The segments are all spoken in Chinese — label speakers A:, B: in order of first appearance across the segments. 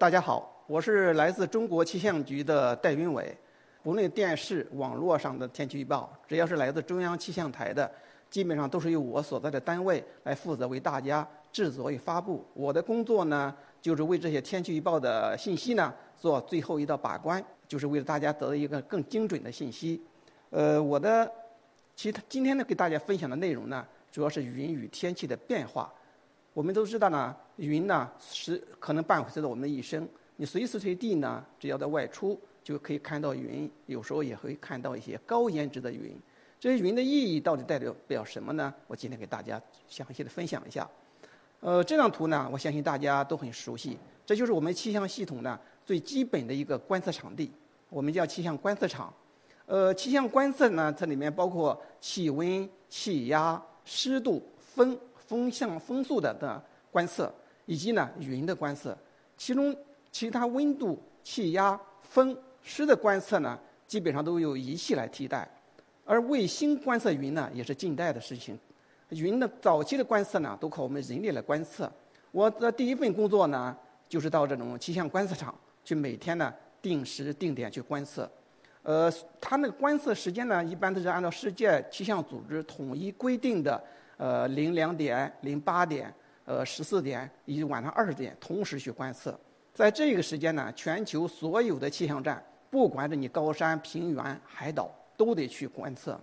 A: 大家好，我是来自中国气象局的戴云伟。国内电视、网络上的天气预报，只要是来自中央气象台的，基本上都是由我所在的单位来负责为大家制作与发布。我的工作呢，就是为这些天气预报的信息呢做最后一道把关，就是为了大家得到一个更精准的信息。呃，我的其他今天呢，给大家分享的内容呢，主要是云与天气的变化。我们都知道呢，云呢是可能伴随着我们的一生。你随时随地呢，只要在外出。就可以看到云，有时候也会看到一些高颜值的云。这些云的意义到底代表表什么呢？我今天给大家详细的分享一下。呃，这张图呢，我相信大家都很熟悉，这就是我们气象系统呢最基本的一个观测场地，我们叫气象观测场。呃，气象观测呢，这里面包括气温、气压、湿度、风、风向、风速的的观测，以及呢云的观测。其中其他温度、气压、风。湿的观测呢，基本上都由仪器来替代，而卫星观测云呢，也是近代的事情。云的早期的观测呢，都靠我们人力来观测。我的第一份工作呢，就是到这种气象观测场去，每天呢定时定点去观测。呃，它那个观测时间呢，一般都是按照世界气象组织统一规定的，呃，零两点、零八点、呃十四点以及晚上二十点同时去观测。在这个时间呢，全球所有的气象站。不管是你高山、平原、海岛，都得去观测。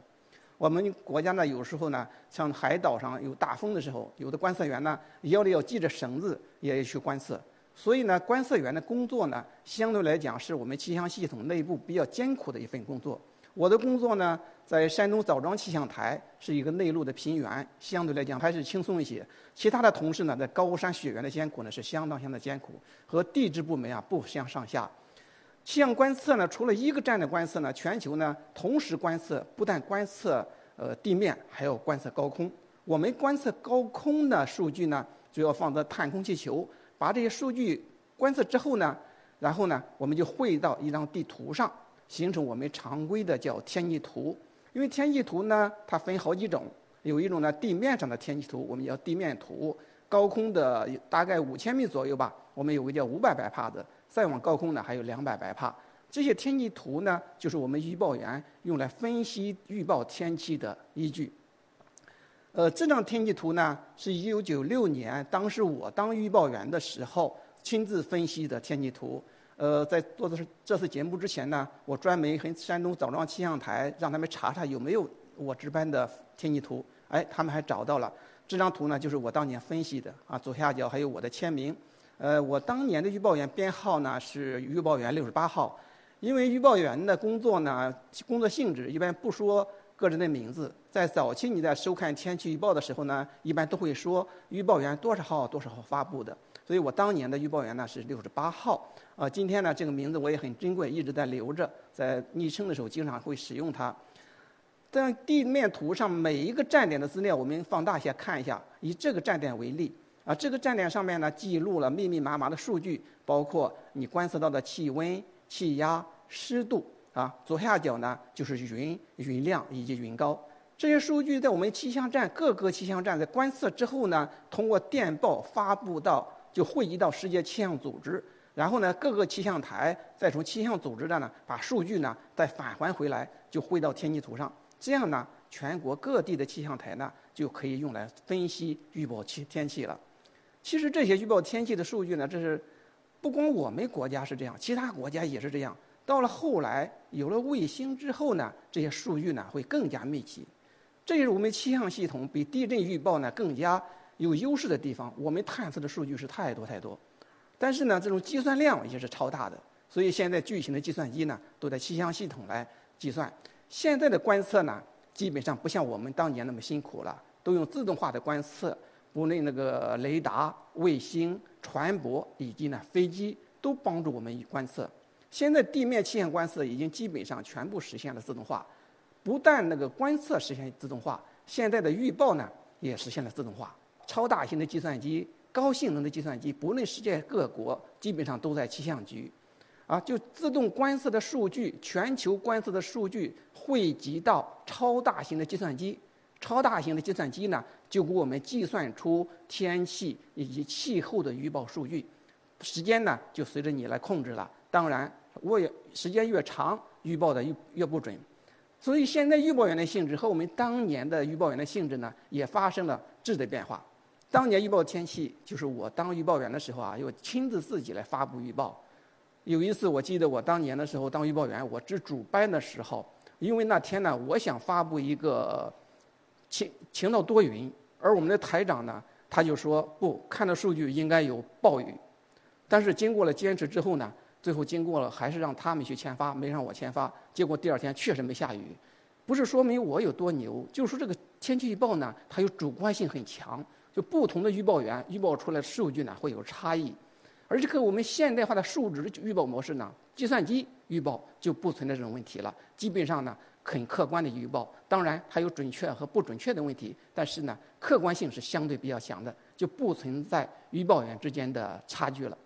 A: 我们国家呢，有时候呢，像海岛上有大风的时候，有的观测员呢，腰里要系着绳子，也要去观测。所以呢，观测员的工作呢，相对来讲是我们气象系统内部比较艰苦的一份工作。我的工作呢，在山东枣庄气象台是一个内陆的平原，相对来讲还是轻松一些。其他的同事呢，在高山雪原的艰苦呢，是相当相当艰苦，和地质部门啊不相上下。气象观测呢，除了一个站的观测呢，全球呢同时观测，不但观测呃地面，还要观测高空。我们观测高空的数据呢，主要放在探空气球，把这些数据观测之后呢，然后呢，我们就绘到一张地图上，形成我们常规的叫天气图。因为天气图呢，它分好几种，有一种呢地面上的天气图，我们叫地面图；高空的大概五千米左右吧，我们有个叫五百百帕的。再往高空呢，还有两百百帕。这些天气图呢，就是我们预报员用来分析预报天气的依据。呃，这张天气图呢，是一九九六年，当时我当预报员的时候亲自分析的天气图。呃，在做的是这次节目之前呢，我专门和山东枣庄气象台让他们查查有没有我值班的天气图。哎，他们还找到了这张图呢，就是我当年分析的啊，左下角还有我的签名。呃，我当年的预报员编号呢是预报员六十八号，因为预报员的工作呢，工作性质一般不说个人的名字。在早期你在收看天气预报的时候呢，一般都会说预报员多少号多少号发布的。所以我当年的预报员呢是六十八号。啊，今天呢这个名字我也很珍贵，一直在留着，在昵称的时候经常会使用它。在地面图上每一个站点的资料，我们放大一下看一下，以这个站点为例。啊，这个站点上面呢，记录了密密麻麻的数据，包括你观测到的气温、气压、湿度。啊，左下角呢就是云、云量以及云高。这些数据在我们气象站各个气象站在观测之后呢，通过电报发布到，就汇集到世界气象组织。然后呢，各个气象台再从气象组织的呢，把数据呢再返还回来，就汇到天气图上。这样呢，全国各地的气象台呢就可以用来分析预报气天气了。其实这些预报天气的数据呢，这是不光我们国家是这样，其他国家也是这样。到了后来有了卫星之后呢，这些数据呢会更加密集。这也是我们气象系统比地震预报呢更加有优势的地方。我们探测的数据是太多太多，但是呢这种计算量也是超大的。所以现在巨型的计算机呢都在气象系统来计算。现在的观测呢基本上不像我们当年那么辛苦了，都用自动化的观测。不论那个雷达、卫星、船舶以及呢飞机都帮助我们观测。现在地面气象观测已经基本上全部实现了自动化，不但那个观测实现自动化，现在的预报呢也实现了自动化。超大型的计算机、高性能的计算机，不论世界各国基本上都在气象局，啊，就自动观测的数据，全球观测的数据汇集到超大型的计算机。超大型的计算机呢，就给我们计算出天气以及气候的预报数据。时间呢就随着你来控制了。当然，越时间越长，预报的越越不准。所以现在预报员的性质和我们当年的预报员的性质呢，也发生了质的变化。当年预报天气，就是我当预报员的时候啊，又亲自自己来发布预报。有一次，我记得我当年的时候当预报员，我值主班的时候，因为那天呢，我想发布一个晴晴到多云，而我们的台长呢，他就说不，看到数据应该有暴雨。但是经过了坚持之后呢，最后经过了还是让他们去签发，没让我签发。结果第二天确实没下雨，不是说明我有多牛，就是说这个天气预报呢，它有主观性很强，就不同的预报员预报出来的数据呢会有差异。而这个我们现代化的数值预报模式呢，计算机预报就不存在这种问题了，基本上呢很客观的预报，当然还有准确和不准确的问题，但是呢客观性是相对比较强的，就不存在预报员之间的差距了。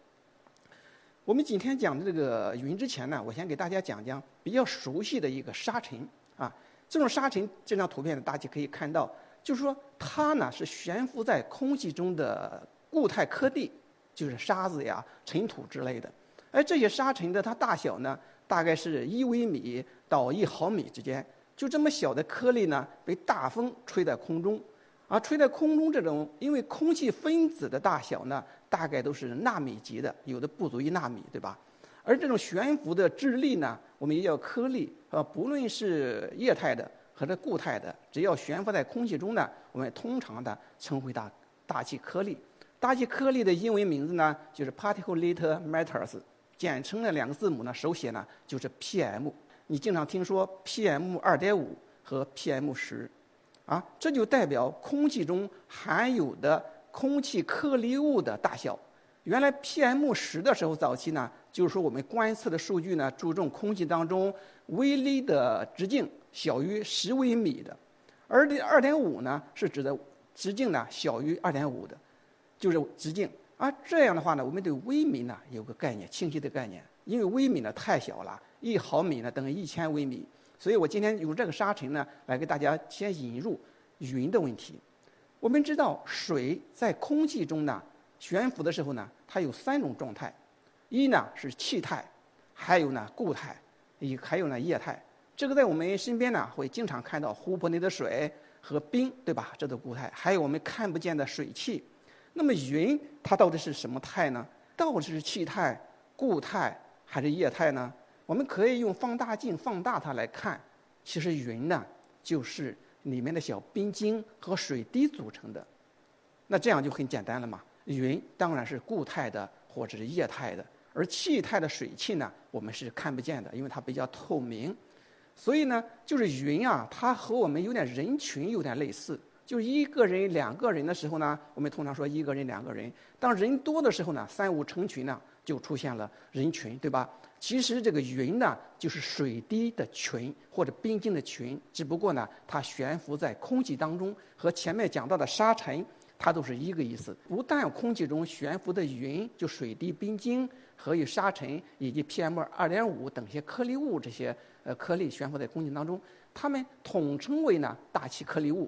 A: 我们今天讲的这个云之前呢，我先给大家讲讲比较熟悉的一个沙尘啊，这种沙尘这张图片呢，大家可以看到，就是说它呢是悬浮在空气中的固态颗粒。就是沙子呀、尘土之类的，而这些沙尘的它大小呢，大概是一微米到一毫米之间，就这么小的颗粒呢，被大风吹在空中，而吹在空中这种，因为空气分子的大小呢，大概都是纳米级的，有的不足一纳米，对吧？而这种悬浮的质粒呢，我们也叫颗粒，呃，不论是液态的和这固态的，只要悬浮在空气中呢，我们通常的称为大大气颗粒。大气颗粒的英文名字呢，就是 particulate matters，简称的两个字母呢，手写呢就是 PM。你经常听说 PM 二点五和 PM 十，啊，这就代表空气中含有的空气颗粒物的大小。原来 PM 十的时候，早期呢，就是说我们观测的数据呢，注重空气当中微粒的直径小于十微米的，而这二点五呢，是指的直径呢小于二点五的。就是直径，而这样的话呢，我们对微米呢有个概念，清晰的概念。因为微米呢太小了，一毫米呢等于一千微米，所以我今天用这个沙尘呢来给大家先引入云的问题。我们知道水在空气中呢悬浮的时候呢，它有三种状态，一呢是气态，还有呢固态，一还有呢液态。这个在我们身边呢会经常看到湖泊里的水和冰，对吧？这都固态。还有我们看不见的水汽。那么云它到底是什么态呢？到底是气态、固态还是液态呢？我们可以用放大镜放大它来看。其实云呢，就是里面的小冰晶和水滴组成的。那这样就很简单了嘛。云当然是固态的或者是液态的，而气态的水汽呢，我们是看不见的，因为它比较透明。所以呢，就是云啊，它和我们有点人群有点类似。就一个人、两个人的时候呢，我们通常说一个人、两个人。当人多的时候呢，三五成群呢，就出现了人群，对吧？其实这个云呢，就是水滴的群或者冰晶的群，只不过呢，它悬浮在空气当中，和前面讲到的沙尘，它都是一个意思。不但空气中悬浮的云，就水滴、冰晶和与沙尘以及 PM 二点五等些颗粒物这些呃颗粒悬浮在空气当中，它们统称为呢大气颗粒物。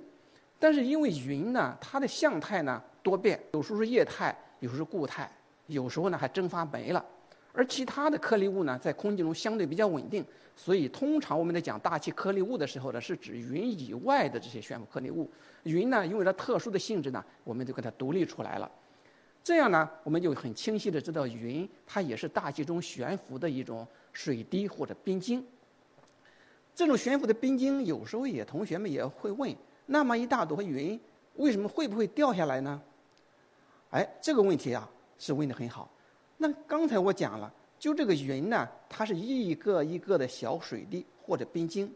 A: 但是因为云呢，它的相态呢多变，有时候是液态，有时候是固态，有时候呢还蒸发没了。而其他的颗粒物呢，在空气中相对比较稳定，所以通常我们在讲大气颗粒物的时候呢，是指云以外的这些悬浮颗粒物。云呢，因为它特殊的性质呢，我们就给它独立出来了。这样呢，我们就很清晰的知道，云它也是大气中悬浮的一种水滴或者冰晶。这种悬浮的冰晶，有时候也同学们也会问。那么一大朵云，为什么会不会掉下来呢？哎，这个问题啊是问的很好。那刚才我讲了，就这个云呢，它是一个一个的小水滴或者冰晶，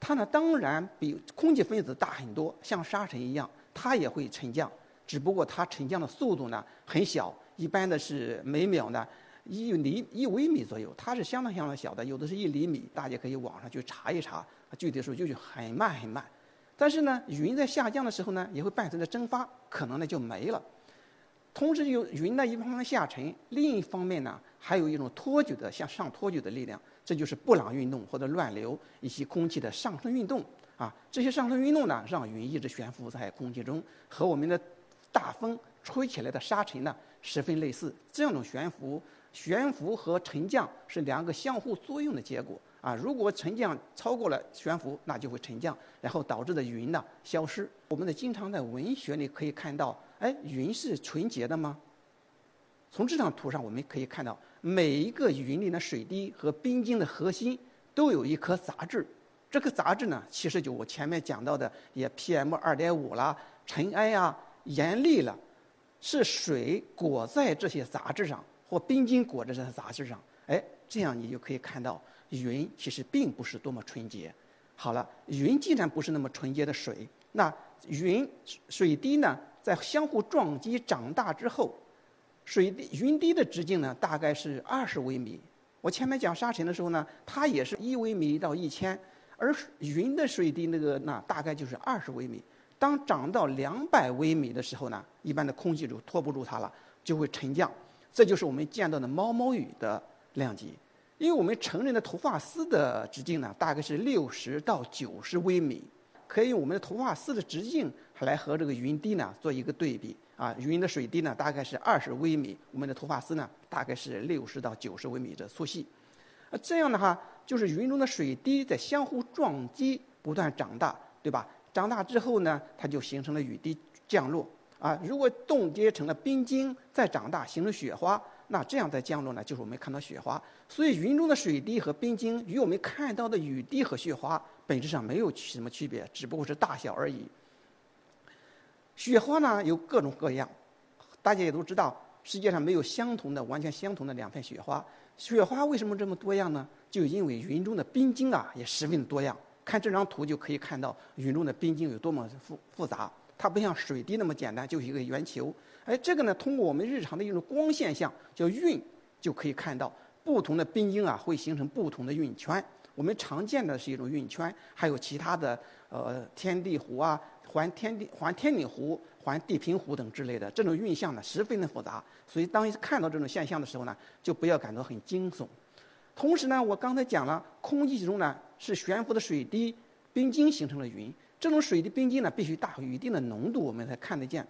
A: 它呢当然比空气分子大很多，像沙尘一样，它也会沉降，只不过它沉降的速度呢很小，一般的是每秒呢一厘一微米左右，它是相当相当小的，有的是一厘米，大家可以网上去查一查，具体数据就很慢很慢。但是呢，云在下降的时候呢，也会伴随着蒸发，可能呢就没了。同时，有云呢一方面下沉，另一方面呢，还有一种托举的向上托举的力量，这就是布朗运动或者乱流以及空气的上升运动啊。这些上升运动呢，让云一直悬浮在空气中，和我们的大风吹起来的沙尘呢十分类似。这样种悬浮，悬浮和沉降是两个相互作用的结果啊。如果沉降超过了悬浮，那就会沉降，然后导致的云呢消失。我们呢经常在文学里可以看到，哎，云是纯洁的吗？从这张图上我们可以看到，每一个云里的水滴和冰晶的核心都有一颗杂质。这颗杂质呢，其实就我前面讲到的，也 PM 二点五啦、尘埃啊、盐粒了，是水裹在这些杂质上，或冰晶裹在这些杂质上。哎，这样你就可以看到，云其实并不是多么纯洁。好了，云既然不是那么纯洁的水，那云水滴呢，在相互撞击长大之后，水滴云滴的直径呢，大概是二十微米。我前面讲沙尘的时候呢，它也是一微米到一千。而云的水滴那个那大概就是二十微米，当涨到两百微米的时候呢，一般的空气就拖不住它了，就会沉降。这就是我们见到的毛毛雨的量级。因为我们成人的头发丝的直径呢，大概是六十到九十微米，可以用我们的头发丝的直径来和这个云滴呢做一个对比啊。云的水滴呢大概是二十微米，我们的头发丝呢大概是六十到九十微米的粗细。啊，这样的话。就是云中的水滴在相互撞击，不断长大，对吧？长大之后呢，它就形成了雨滴降落。啊，如果冻结成了冰晶，再长大形成雪花，那这样再降落呢，就是我们看到雪花。所以云中的水滴和冰晶与我们看到的雨滴和雪花本质上没有什么区别，只不过是大小而已。雪花呢有各种各样，大家也都知道，世界上没有相同的、完全相同的两片雪花。雪花为什么这么多样呢？就因为云中的冰晶啊也十分多样。看这张图就可以看到云中的冰晶有多么复复杂。它不像水滴那么简单，就是一个圆球。哎，这个呢，通过我们日常的一种光现象叫晕，就可以看到不同的冰晶啊会形成不同的晕圈。我们常见的是一种晕圈，还有其他的呃天地湖啊、环天地环天顶湖、环地平湖等之类的这种晕象呢十分的复杂。所以当看到这种现象的时候呢，就不要感到很惊悚。同时呢，我刚才讲了，空气中呢是悬浮的水滴、冰晶形成了云。这种水滴、冰晶呢必须大于一定的浓度，我们才看得见。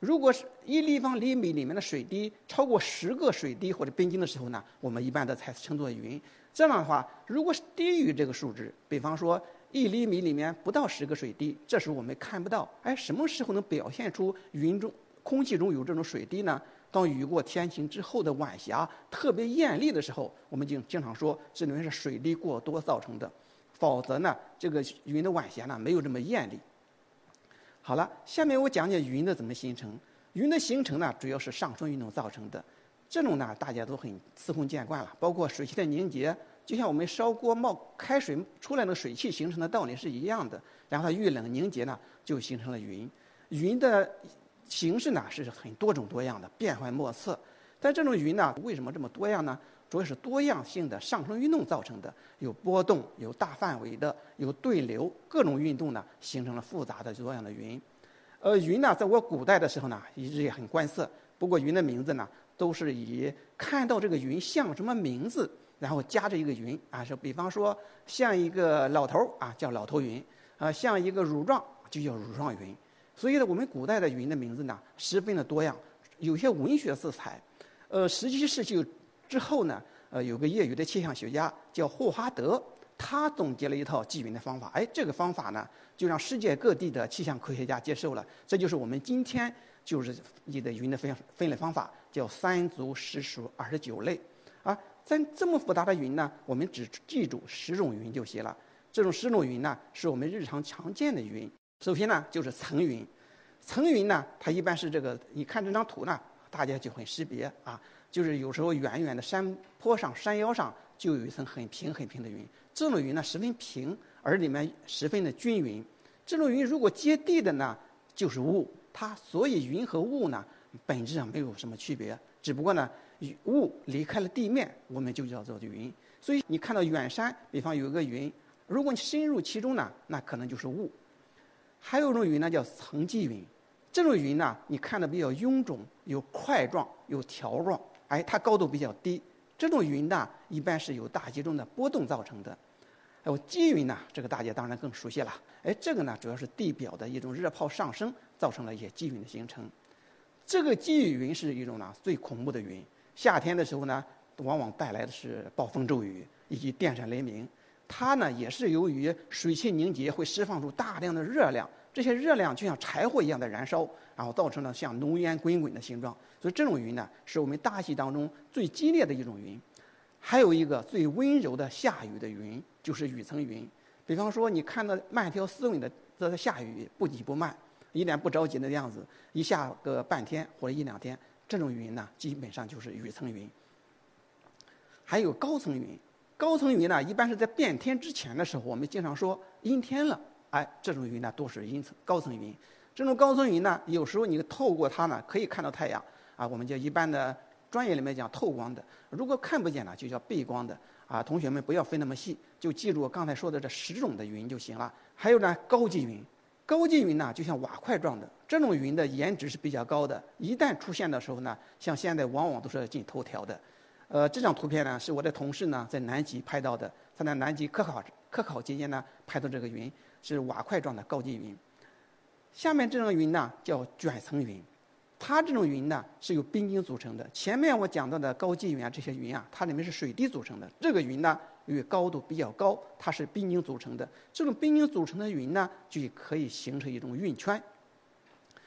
A: 如果是一立方厘米里面的水滴超过十个水滴或者冰晶的时候呢，我们一般的才称作云。这样的话，如果是低于这个数值，比方说一厘米里面不到十个水滴，这时候我们看不到。哎，什么时候能表现出云中空气中有这种水滴呢？当雨过天晴之后的晚霞特别艳丽的时候，我们就经常说这里面是水滴过多造成的，否则呢，这个云的晚霞呢没有这么艳丽。好了，下面我讲讲云的怎么形成。云的形成呢，主要是上升运动造成的，这种呢大家都很司空见惯了，包括水汽的凝结，就像我们烧锅冒开水出来的水汽形成的道理是一样的，然后它遇冷凝结呢，就形成了云。云的。形式呢是很多种多样的，变幻莫测。但这种云呢，为什么这么多样呢？主要是多样性的上升运动造成的，有波动，有大范围的，有对流，各种运动呢，形成了复杂的多样的云。呃，云呢，在我古代的时候呢，一直也很观色。不过云的名字呢，都是以看到这个云像什么名字，然后加着一个云啊，是比方说像一个老头儿啊，叫老头云；啊，像一个乳状，就叫乳状云。所以呢，我们古代的云的名字呢，十分的多样，有些文学色彩。呃，十七世纪之后呢，呃，有个业余的气象学家叫霍华德，他总结了一套记云的方法。哎，这个方法呢，就让世界各地的气象科学家接受了。这就是我们今天就是你的云的分分类方法，叫三足实数二十九类。啊，在这么复杂的云呢，我们只记住十种云就行了。这种十种云呢，是我们日常常见的云。首先呢，就是层云，层云呢，它一般是这个，你看这张图呢，大家就很识别啊，就是有时候远远的山坡上、山腰上就有一层很平很平的云，这种云呢十分平，而里面十分的均匀。这种云如果接地的呢，就是雾。它所以云和雾呢，本质上没有什么区别，只不过呢，雾离开了地面，我们就叫做云。所以你看到远山，比方有一个云，如果你深入其中呢，那可能就是雾。还有一种云呢，叫层积云。这种云呢，你看的比较臃肿，有块状，有条状，哎，它高度比较低。这种云呢，一般是由大气中的波动造成的。还有积云呢，这个大家当然更熟悉了。哎，这个呢，主要是地表的一种热泡上升，造成了一些积云的形成。这个积雨云是一种呢最恐怖的云，夏天的时候呢，往往带来的是暴风骤雨以及电闪雷鸣。它呢也是由于水汽凝结会释放出大量的热量，这些热量就像柴火一样的燃烧，然后造成了像浓烟滚滚的形状。所以这种云呢，是我们大气当中最激烈的一种云。还有一个最温柔的下雨的云，就是雨层云。比方说，你看到慢条斯理的在下雨，不急不慢，一点不着急的样子，一下个半天或者一两天，这种云呢，基本上就是雨层云。还有高层云，高层云呢，一般是在变天之前的时候，我们经常说阴天了，哎，这种云呢都是阴层高层云。这种高层云呢，有时候你透过它呢，可以看到太阳，啊，我们叫一般的。专业里面讲透光的，如果看不见呢，就叫背光的啊。同学们不要分那么细，就记住我刚才说的这十种的云就行了。还有呢，高级云，高级云呢就像瓦块状的，这种云的颜值是比较高的。一旦出现的时候呢，像现在往往都是进头条的。呃，这张图片呢是我的同事呢在南极拍到的，他在南极科考科考期间呢拍到这个云是瓦块状的高积云。下面这种云呢叫卷层云。它这种云呢是由冰晶组成的。前面我讲到的高积云啊，这些云啊，它里面是水滴组成的。这个云呢，因为高度比较高，它是冰晶组成的。这种冰晶组成的云呢，就可以形成一种云圈。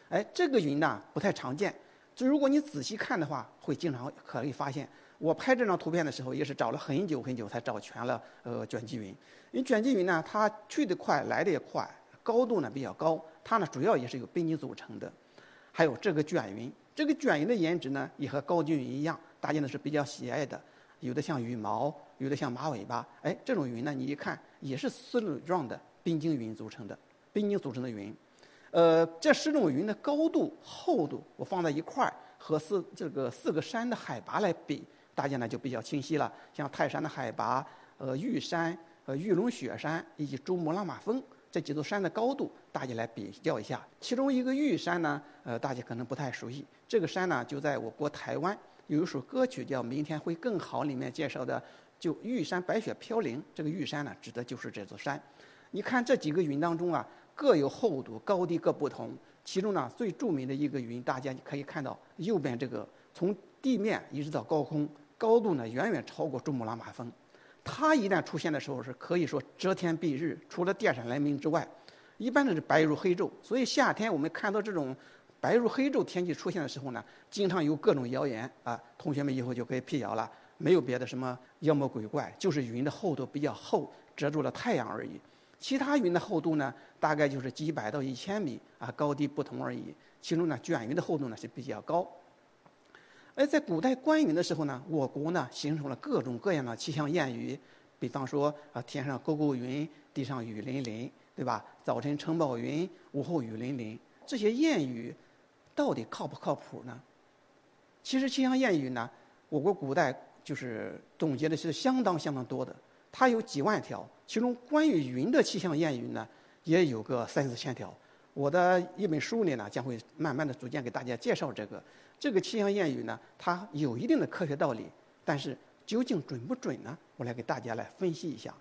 A: 哎，这个云呢不太常见，就如果你仔细看的话，会经常可以发现。我拍这张图片的时候，也是找了很久很久才找全了。呃，卷积云，因为卷积云呢，它去得快，来得也快，高度呢比较高，它呢主要也是由冰晶组成的。还有这个卷云，这个卷云的颜值呢，也和高积云一样，大家呢是比较喜爱的。有的像羽毛，有的像马尾巴。哎，这种云呢，你一看也是丝缕状的冰晶云组成的，冰晶组成的云。呃，这十种云的高度、厚度，我放在一块儿，和四这个四个山的海拔来比，大家呢就比较清晰了。像泰山的海拔，呃，玉山、呃，玉龙雪山以及珠穆朗玛峰。这几座山的高度，大家来比较一下。其中一个玉山呢，呃，大家可能不太熟悉。这个山呢，就在我国台湾，有一首歌曲叫《明天会更好》里面介绍的，就玉山白雪飘零。这个玉山呢，指的就是这座山。你看这几个云当中啊，各有厚度、高低各不同。其中呢，最著名的一个云，大家可以看到右边这个，从地面一直到高空，高度呢远远超过珠穆朗玛峰。它一旦出现的时候，是可以说遮天蔽日，除了电闪雷鸣之外，一般都是白如黑昼。所以夏天我们看到这种白如黑昼天气出现的时候呢，经常有各种谣言啊。同学们以后就可以辟谣了，没有别的什么妖魔鬼怪，就是云的厚度比较厚，遮住了太阳而已。其他云的厚度呢，大概就是几百到一千米啊，高低不同而已。其中呢，卷云的厚度呢是比较高。而在古代观云的时候呢，我国呢形成了各种各样的气象谚语，比方说啊，天上勾勾云，地上雨淋淋，对吧？早晨晨宝云，午后雨淋淋。这些谚语到底靠不靠谱呢？其实气象谚语呢，我国古代就是总结的是相当相当多的，它有几万条，其中关于云的气象谚语呢，也有个三四千条。我的一本书里呢，将会慢慢的逐渐给大家介绍这个这个气象谚语呢，它有一定的科学道理，但是究竟准不准呢？我来给大家来分析一下。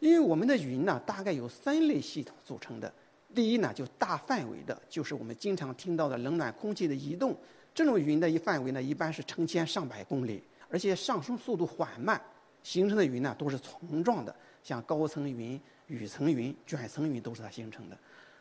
A: 因为我们的云呢，大概有三类系统组成的。第一呢，就大范围的，就是我们经常听到的冷暖空气的移动，这种云的一范围呢，一般是成千上百公里，而且上升速度缓慢，形成的云呢都是丛状的，像高层云、雨层云、卷层云都是它形成的。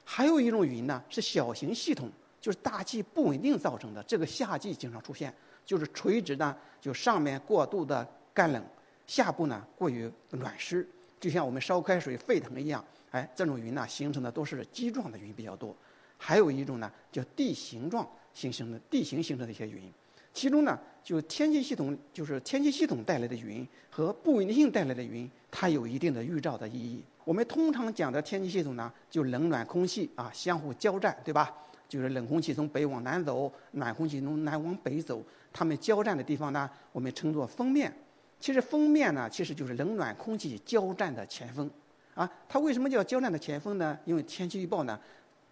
A: 还有一种云呢，是小型系统，就是大气不稳定造成的。这个夏季经常出现，就是垂直呢，就上面过度的干冷，下部呢过于暖湿，就像我们烧开水沸腾一样。哎，这种云呢形成的都是基状的云比较多。还有一种呢，叫地形状形成的地形形成的一些云，其中呢，就天气系统，就是天气系统带来的云和不稳定性带来的云，它有一定的预兆的意义。我们通常讲的天气系统呢，就冷暖空气啊相互交战，对吧？就是冷空气从北往南走，暖空气从南往北走，它们交战的地方呢，我们称作锋面。其实锋面呢，其实就是冷暖空气交战的前锋。啊，它为什么叫交战的前锋呢？因为天气预报呢，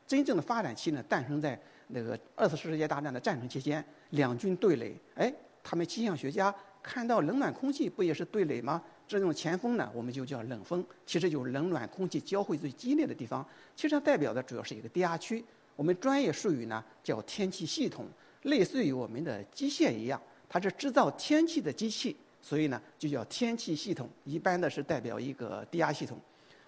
A: 真正的发展期呢，诞生在那个二次世界大战的战争期间，两军对垒。哎，他们气象学家看到冷暖空气不也是对垒吗？这种前锋呢，我们就叫冷锋，其实就是冷暖空气交汇最激烈的地方。其实它代表的主要是一个低压区。我们专业术语呢叫天气系统。类似于我们的机械一样，它是制造天气的机器，所以呢就叫天气系统。一般的是代表一个低压系统。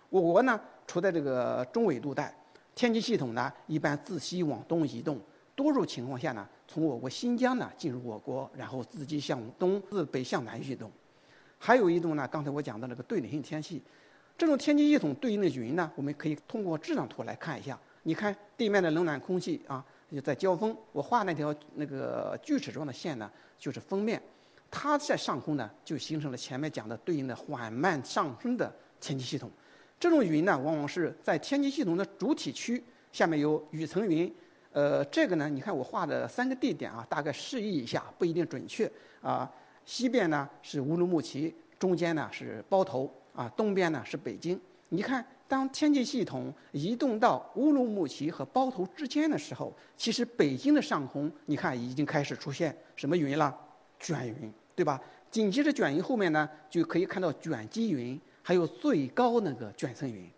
A: 我国呢处在这个中纬度带，天气系统呢一般自西往东移动，多数情况下呢从我国新疆呢进入我国，然后自西向东自北向南移动。还有一种呢，刚才我讲的那个对流性天气，这种天气系统对应的云呢，我们可以通过这张图来看一下。你看地面的冷暖空气啊，就在交锋。我画那条那个锯齿状的线呢，就是锋面，它在上空呢，就形成了前面讲的对应的缓慢上升的天气系统。这种云呢，往往是在天气系统的主体区下面有雨层云。呃，这个呢，你看我画的三个地点啊，大概示意一下，不一定准确啊。西边呢是乌鲁木齐，中间呢是包头啊，东边呢是北京。你看，当天气系统移动到乌鲁木齐和包头之间的时候，其实北京的上空，你看已经开始出现什么云了？卷云，对吧？紧接着卷云后面呢，就可以看到卷积云，还有最高那个卷层云。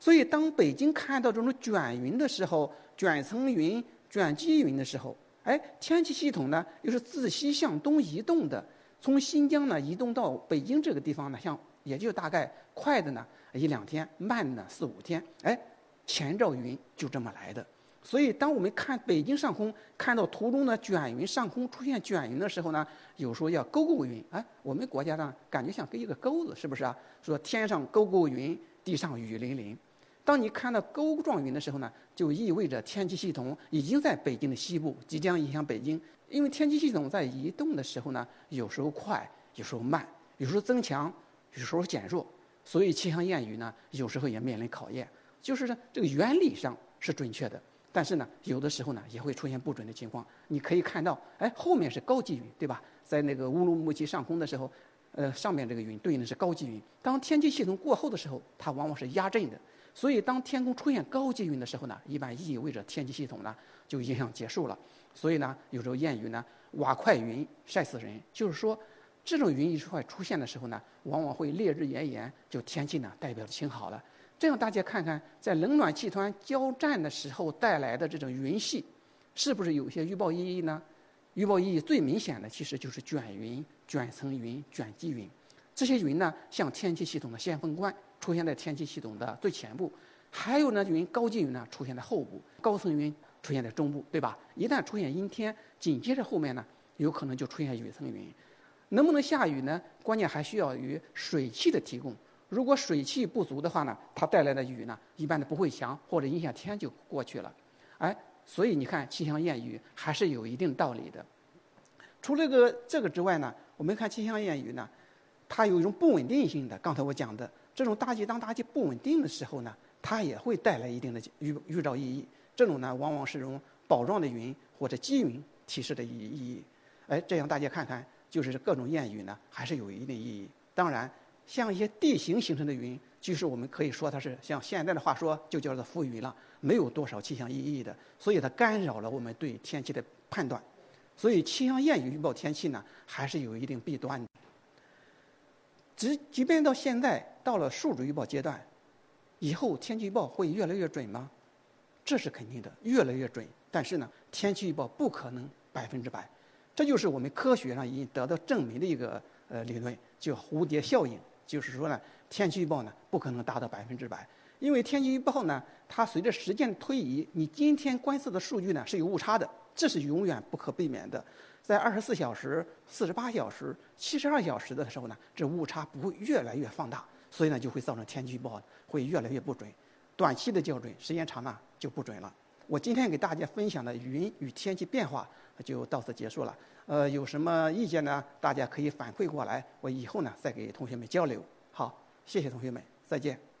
A: 所以，当北京看到这种卷云的时候，卷层云、卷积云的时候，哎，天气系统呢又是自西向东移动的。从新疆呢移动到北京这个地方呢，像也就大概快的呢一两天，慢的呢四五天。哎，前兆云就这么来的。所以，当我们看北京上空看到图中的卷云上空出现卷云的时候呢，有时候要勾勾云。哎，我们国家呢感觉像跟一个钩子，是不是啊？说天上勾勾云，地上雨淋淋。当你看到钩状云的时候呢，就意味着天气系统已经在北京的西部，即将影响北京。因为天气系统在移动的时候呢，有时候快，有时候慢，有时候增强，有时候减弱，所以气象谚语呢，有时候也面临考验。就是呢，这个原理上是准确的，但是呢，有的时候呢，也会出现不准的情况。你可以看到，哎，后面是高积云，对吧？在那个乌鲁木齐上空的时候，呃，上面这个云对应的是高积云。当天气系统过后的时候，它往往是压阵的。所以，当天空出现高积云的时候呢，一般意味着天气系统呢就影响结束了。所以呢，有时候谚语呢，“瓦块云晒死人”，就是说，这种云一出来出现的时候呢，往往会烈日炎炎，就天气呢代表晴好了。这样大家看看，在冷暖气团交战的时候带来的这种云系，是不是有些预报意义呢？预报意义最明显的其实就是卷云、卷层云、卷积云，这些云呢，像天气系统的先锋官，出现在天气系统的最前部；还有呢，云高积云呢，出现在后部，高层云。出现在中部，对吧？一旦出现阴天，紧接着后面呢，有可能就出现雨层云。能不能下雨呢？关键还需要于水汽的提供。如果水汽不足的话呢，它带来的雨呢，一般的不会强，或者阴下天就过去了。哎，所以你看气象谚语还是有一定道理的。除了个这个之外呢，我们看气象谚语呢，它有一种不稳定性的。刚才我讲的这种大气当大气不稳定的时候呢，它也会带来一定的预预兆意义。这种呢，往往是用宝状的云或者积云提示的意意义。哎，这样大家看看，就是各种谚语呢，还是有一定意义。当然，像一些地形形成的云，就是我们可以说它是像现在的话说，就叫做浮云了，没有多少气象意义的，所以它干扰了我们对天气的判断。所以，气象谚语预报天气呢，还是有一定弊端的。即即便到现在到了数值预报阶段，以后天气预报会越来越准吗？这是肯定的，越来越准。但是呢，天气预报不可能百分之百，这就是我们科学上已经得到证明的一个呃理论，叫蝴蝶效应。就是说呢，天气预报呢不可能达到百分之百，因为天气预报呢，它随着时间推移，你今天观测的数据呢是有误差的，这是永远不可避免的。在二十四小时、四十八小时、七十二小时的时候呢，这误差不会越来越放大，所以呢就会造成天气预报会越来越不准。短期的校准，时间长呢就不准了。我今天给大家分享的云与天气变化就到此结束了。呃，有什么意见呢？大家可以反馈过来，我以后呢再给同学们交流。好，谢谢同学们，再见。